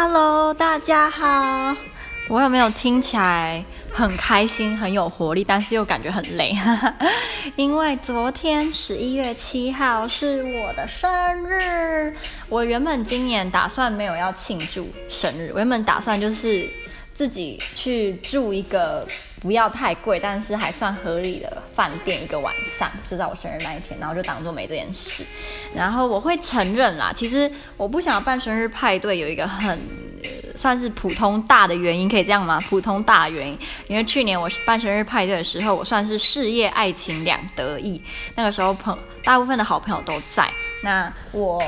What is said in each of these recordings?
Hello，大家好。我有没有听起来很开心、很有活力，但是又感觉很累？因为昨天十一月七号是我的生日。我原本今年打算没有要庆祝生日，我原本打算就是自己去住一个不要太贵，但是还算合理的饭店一个晚上，就在我生日那一天，然后就当做没这件事。然后我会承认啦，其实我不想要办生日派对，有一个很。算是普通大的原因，可以这样吗？普通大原因，因为去年我办生日派对的时候，我算是事业爱情两得意。那个时候朋大部分的好朋友都在，那我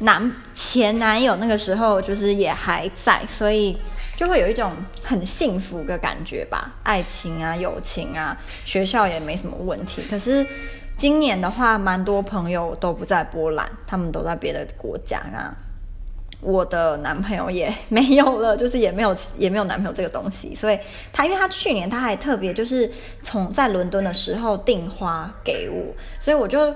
男前男友那个时候就是也还在，所以就会有一种很幸福的感觉吧。爱情啊，友情啊，学校也没什么问题。可是今年的话，蛮多朋友都不在波兰，他们都在别的国家啊。我的男朋友也没有了，就是也没有也没有男朋友这个东西，所以他因为他去年他还特别就是从在伦敦的时候订花给我，所以我就。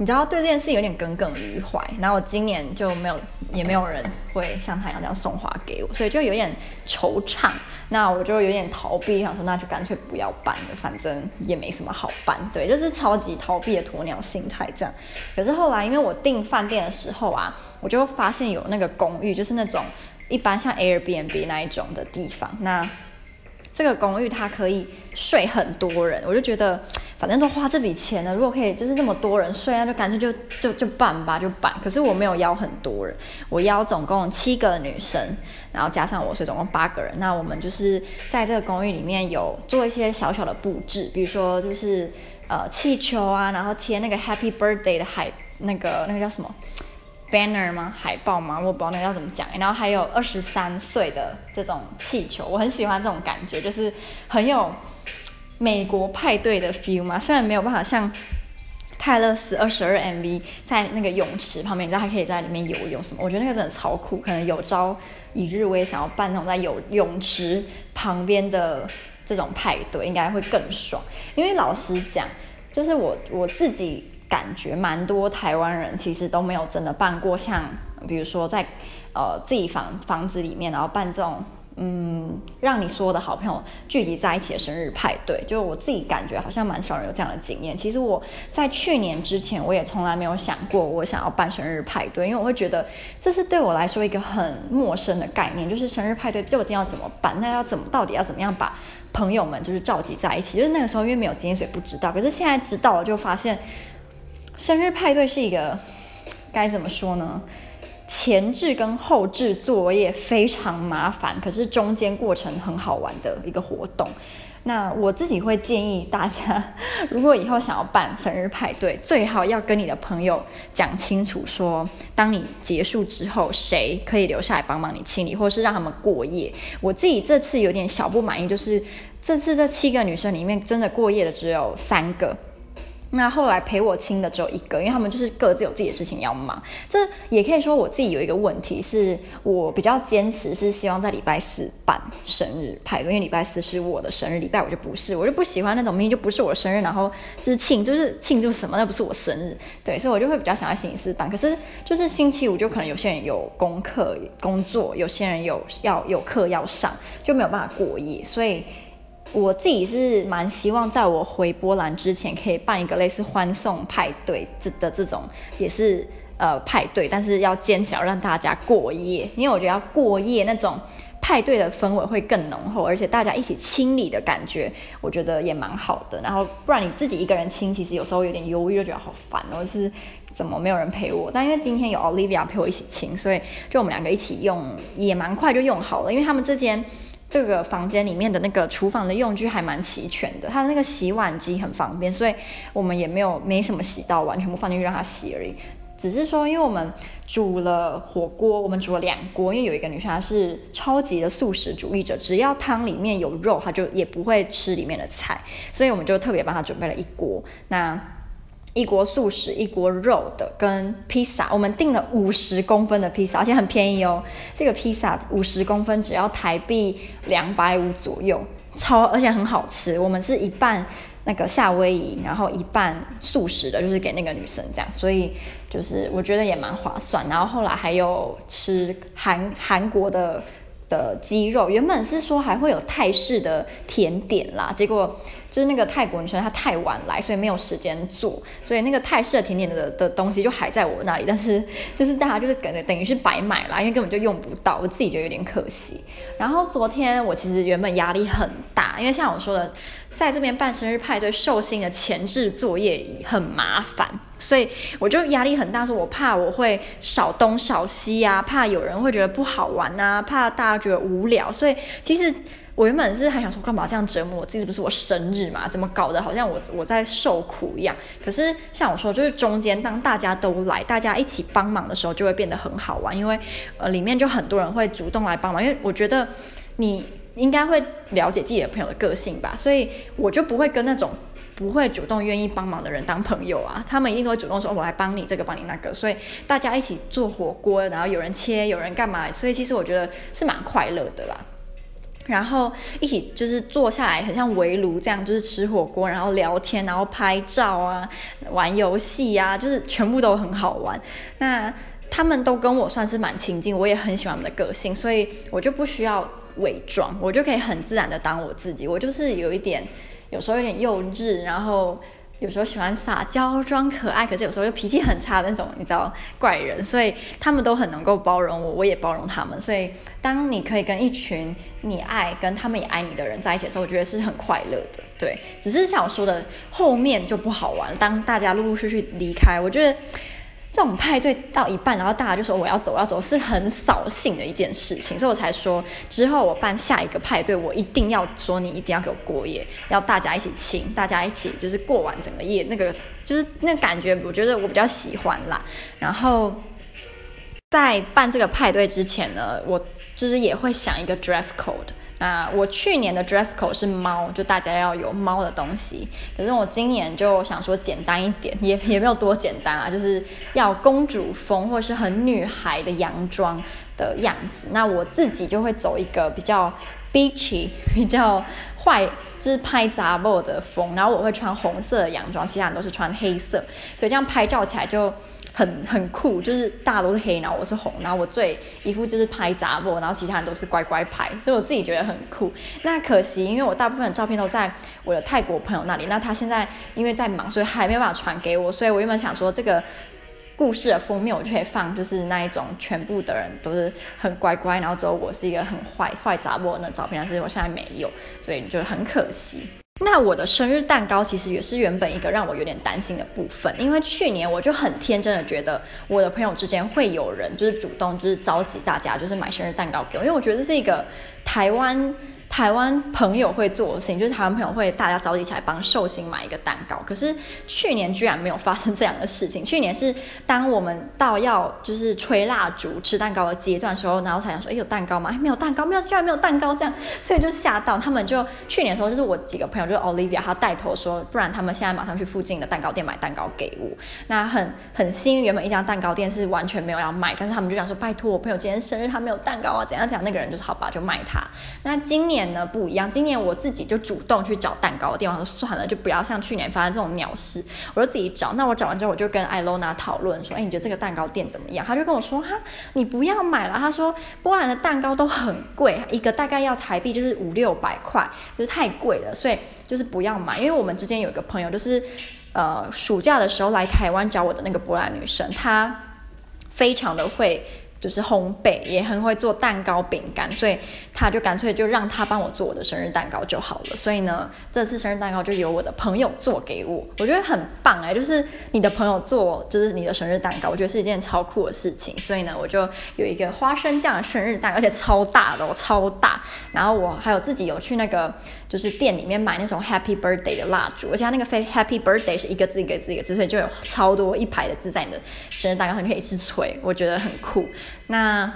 你知道对这件事有点耿耿于怀，然后我今年就没有，也没有人会像他一样这样送花给我，所以就有点惆怅。那我就有点逃避，想说那就干脆不要办了，反正也没什么好办。对，就是超级逃避的鸵鸟心态这样。可是后来因为我订饭店的时候啊，我就发现有那个公寓，就是那种一般像 Airbnb 那一种的地方，那这个公寓它可以睡很多人，我就觉得。反正都花这笔钱了，如果可以就是那么多人睡，那就干脆就就就办吧，就办。可是我没有邀很多人，我邀总共七个女生，然后加上我，所以总共八个人。那我们就是在这个公寓里面有做一些小小的布置，比如说就是呃气球啊，然后贴那个 Happy Birthday 的海那个那个叫什么 banner 吗？海报吗？我不知道那个要怎么讲。然后还有二十三岁的这种气球，我很喜欢这种感觉，就是很有。美国派对的 feel 嘛，虽然没有办法像泰勒斯二十二 MV 在那个泳池旁边，你知道还可以在里面游泳什么，我觉得那个真的超酷。可能有朝一日我也想要办那种在游泳池旁边的这种派对，应该会更爽。因为老实讲，就是我我自己感觉蛮多台湾人其实都没有真的办过像，比如说在呃自己房房子里面，然后办这种。嗯，让你所有的好朋友聚集在一起的生日派对，就我自己感觉好像蛮少人有这样的经验。其实我在去年之前，我也从来没有想过我想要办生日派对，因为我会觉得这是对我来说一个很陌生的概念，就是生日派对究竟要怎么办？那要怎么到底要怎么样把朋友们就是召集在一起？就是那个时候因为没有经验，所以不知道。可是现在知道了，就发现生日派对是一个 该怎么说呢？前置跟后置作业非常麻烦，可是中间过程很好玩的一个活动。那我自己会建议大家，如果以后想要办生日派对，最好要跟你的朋友讲清楚说，说当你结束之后，谁可以留下来帮忙你清理，或是让他们过夜。我自己这次有点小不满意，就是这次这七个女生里面，真的过夜的只有三个。那后来陪我亲的只有一个，因为他们就是各自有自己的事情要忙。这也可以说我自己有一个问题，是我比较坚持，是希望在礼拜四办生日派对，因为礼拜四是我的生日，礼拜五就不是。我就不喜欢那种明明就不是我的生日，然后就是庆，就是庆祝什么，那不是我生日。对，所以我就会比较想要星期四办。可是就是星期五就可能有些人有功课工作，有些人有要有课要上，就没有办法过夜，所以。我自己是蛮希望在我回波兰之前，可以办一个类似欢送派对这的这种，也是呃派对，但是要坚持要让大家过夜，因为我觉得要过夜那种派对的氛围会更浓厚，而且大家一起清理的感觉，我觉得也蛮好的。然后不然你自己一个人清，其实有时候有点忧郁，就觉得好烦哦，就是怎么没有人陪我？但因为今天有 Olivia 陪我一起清，所以就我们两个一起用，也蛮快就用好了，因为他们之间。这个房间里面的那个厨房的用具还蛮齐全的，它的那个洗碗机很方便，所以我们也没有没什么洗到碗，全部放进去让它洗而已。只是说，因为我们煮了火锅，我们煮了两锅，因为有一个女生她是超级的素食主义者，只要汤里面有肉，她就也不会吃里面的菜，所以我们就特别帮她准备了一锅。那一锅素食，一锅肉的，跟披萨，我们订了五十公分的披萨，而且很便宜哦。这个披萨五十公分只要台币两百五左右，超而且很好吃。我们是一半那个夏威夷，然后一半素食的，就是给那个女生这样，所以就是我觉得也蛮划算。然后后来还有吃韩韩国的的鸡肉，原本是说还会有泰式的甜点啦，结果。就是那个泰国女生，她太晚来，所以没有时间做，所以那个泰式的甜点的的东西就还在我那里，但是 就是大家就是感觉等于是白买啦，因为根本就用不到，我自己觉得有点可惜。然后昨天我其实原本压力很大，因为像我说的，在这边办生日派对，寿星的前置作业很麻烦，所以我就压力很大，说我怕我会少东少西啊，怕有人会觉得不好玩啊，怕大家觉得无聊，所以其实。我原本是还想说，干嘛这样折磨我自己？不是我生日嘛？怎么搞得好像我我在受苦一样？可是像我说，就是中间当大家都来，大家一起帮忙的时候，就会变得很好玩。因为呃，里面就很多人会主动来帮忙。因为我觉得你应该会了解自己的朋友的个性吧，所以我就不会跟那种不会主动愿意帮忙的人当朋友啊。他们一定都会主动说，我来帮你这个，帮你那个。所以大家一起做火锅，然后有人切，有人干嘛？所以其实我觉得是蛮快乐的啦。然后一起就是坐下来，很像围炉这样，就是吃火锅，然后聊天，然后拍照啊，玩游戏呀，就是全部都很好玩。那他们都跟我算是蛮亲近，我也很喜欢他们的个性，所以我就不需要伪装，我就可以很自然的当我自己。我就是有一点，有时候有点幼稚，然后。有时候喜欢撒娇装可爱，可是有时候又脾气很差的那种，你知道怪人，所以他们都很能够包容我，我也包容他们。所以当你可以跟一群你爱、跟他们也爱你的人在一起的时候，我觉得是很快乐的。对，只是像我说的，后面就不好玩。当大家陆陆续续离开，我觉得。这种派对到一半，然后大家就说我要走，我要走，是很扫兴的一件事情，所以我才说之后我办下一个派对，我一定要说你一定要给我过夜，要大家一起亲，大家一起就是过完整个夜，那个就是那感觉，我觉得我比较喜欢啦。然后在办这个派对之前呢，我就是也会想一个 dress code。那我去年的 dress code 是猫，就大家要有猫的东西。可是我今年就想说简单一点，也也没有多简单啊，就是要公主风或是很女孩的洋装的样子。那我自己就会走一个比较 beachy、比较坏，就是拍杂货的风。然后我会穿红色的洋装，其他人都是穿黑色，所以这样拍照起来就。很很酷，就是大家都是黑，然后我是红，然后我最一副就是拍杂货，然后其他人都是乖乖拍，所以我自己觉得很酷。那可惜，因为我大部分的照片都在我的泰国朋友那里，那他现在因为在忙，所以还没有办法传给我。所以我原本想说，这个故事的封面我就可以放，就是那一种全部的人都是很乖乖，然后只有我是一个很坏坏杂货的照片，但是我现在没有，所以就很可惜。那我的生日蛋糕其实也是原本一个让我有点担心的部分，因为去年我就很天真的觉得我的朋友之间会有人就是主动就是召集大家就是买生日蛋糕给我，因为我觉得这是一个台湾。台湾朋友会做的事情，就是台湾朋友会大家召集起来帮寿星买一个蛋糕。可是去年居然没有发生这样的事情。去年是当我们到要就是吹蜡烛、吃蛋糕的阶段的时候，然后才想说：“哎，有蛋糕吗？”哎，没有蛋糕，没有，居然没有蛋糕，这样，所以就吓到他们。就去年的时候，就是我几个朋友，就是 Olivia，她带头说，不然他们现在马上去附近的蛋糕店买蛋糕给我。那很很幸运，原本一家蛋糕店是完全没有要卖，但是他们就想说：“拜托，我朋友今天生日，他没有蛋糕啊，怎样怎样。”那个人就是好吧，就卖他。那今年。年呢不一样，今年我自己就主动去找蛋糕店，我说算了，就不要像去年发生这种鸟事，我就自己找。那我找完之后，我就跟艾罗娜讨论说，哎，你觉得这个蛋糕店怎么样？他就跟我说，哈，你不要买了。他说波兰的蛋糕都很贵，一个大概要台币就是五六百块，就是太贵了，所以就是不要买。因为我们之间有一个朋友，就是呃暑假的时候来台湾找我的那个波兰女生，她非常的会。就是烘焙也很会做蛋糕饼干，所以他就干脆就让他帮我做我的生日蛋糕就好了。所以呢，这次生日蛋糕就由我的朋友做给我，我觉得很棒哎，就是你的朋友做就是你的生日蛋糕，我觉得是一件超酷的事情。所以呢，我就有一个花生酱的生日蛋糕，而且超大的哦，超大。然后我还有自己有去那个。就是店里面买那种 Happy Birthday 的蜡烛，而且它那个非 Happy Birthday 是一个字一个字一个字，所以就有超多一排的字在你的生日蛋糕上，面可以一直吹，我觉得很酷。那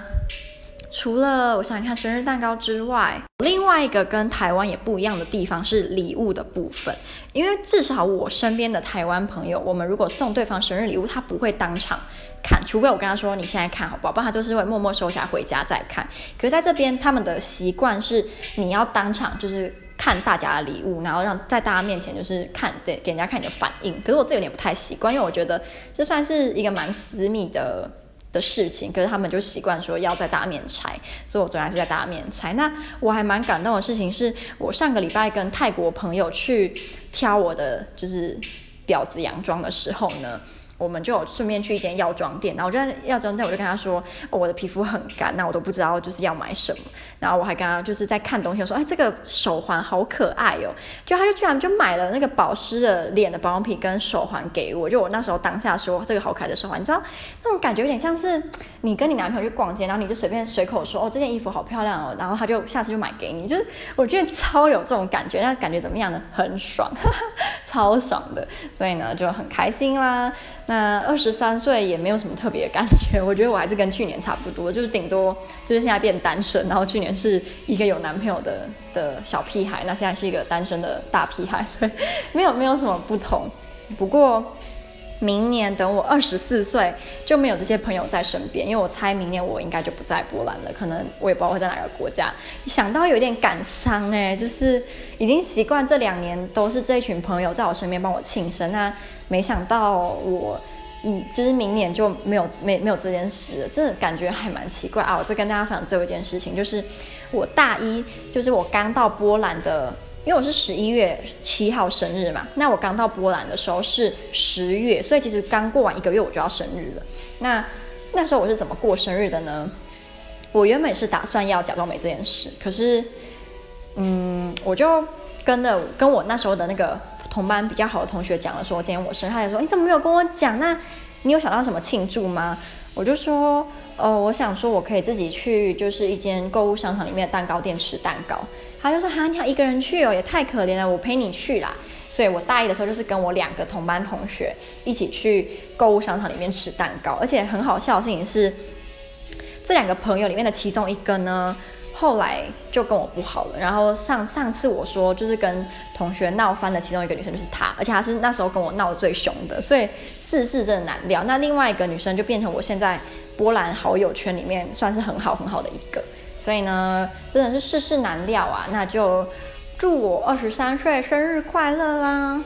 除了我想看生日蛋糕之外，另外一个跟台湾也不一样的地方是礼物的部分，因为至少我身边的台湾朋友，我们如果送对方生日礼物，他不会当场看，除非我跟他说你现在看好不好，不然他都是会默默收起来回家再看。可是在这边，他们的习惯是你要当场就是。看大家的礼物，然后让在大家面前就是看，对，给人家看你的反应。可是我这有点不太习惯，因为我觉得这算是一个蛮私密的的事情。可是他们就习惯说要在大面拆，所以我昨天还是在大面拆。那我还蛮感动的事情是，我上个礼拜跟泰国朋友去挑我的就是婊子洋装的时候呢。我们就顺便去一间药妆店，然后我就在药妆店，我就跟他说，哦，我的皮肤很干，那我都不知道就是要买什么。然后我还跟他就是在看东西，我说，哎，这个手环好可爱哦。就他就居然就买了那个保湿的脸的保养品跟手环给我。就我那时候当下说这个好可爱的手环，你知道那种感觉有点像是你跟你男朋友去逛街，然后你就随便随口说，哦，这件衣服好漂亮哦，然后他就下次就买给你，就是我觉得超有这种感觉，那感觉怎么样呢？很爽，呵呵，超爽的，所以呢就很开心啦。那二十三岁也没有什么特别的感觉，我觉得我还是跟去年差不多，就是顶多就是现在变单身，然后去年是一个有男朋友的的小屁孩，那现在是一个单身的大屁孩，所以没有没有什么不同。不过明年等我二十四岁就没有这些朋友在身边，因为我猜明年我应该就不在波兰了，可能我也不知道会在哪个国家。想到有点感伤哎，就是已经习惯这两年都是这一群朋友在我身边帮我庆生，那。没想到我一就是明年就没有没没有这件事了，这感觉还蛮奇怪啊！我再跟大家分享最后一件事情，就是我大一，就是我刚到波兰的，因为我是十一月七号生日嘛，那我刚到波兰的时候是十月，所以其实刚过完一个月我就要生日了。那那时候我是怎么过生日的呢？我原本是打算要假装没这件事，可是，嗯，我就跟了跟我那时候的那个。同班比较好的同学讲了，说今天我生日，他就说你怎么没有跟我讲？那你有想到什么庆祝吗？我就说，哦，我想说我可以自己去，就是一间购物商场里面的蛋糕店吃蛋糕。他就说，哈，你要一个人去哦，也太可怜了，我陪你去啦。所以我大一的时候就是跟我两个同班同学一起去购物商场里面吃蛋糕，而且很好笑的事情是，这两个朋友里面的其中一个呢。后来就跟我不好了，然后上上次我说就是跟同学闹翻的其中一个女生就是她，而且她是那时候跟我闹最凶的，所以世事真的难料。那另外一个女生就变成我现在波兰好友圈里面算是很好很好的一个，所以呢真的是世事难料啊。那就祝我二十三岁生日快乐啦！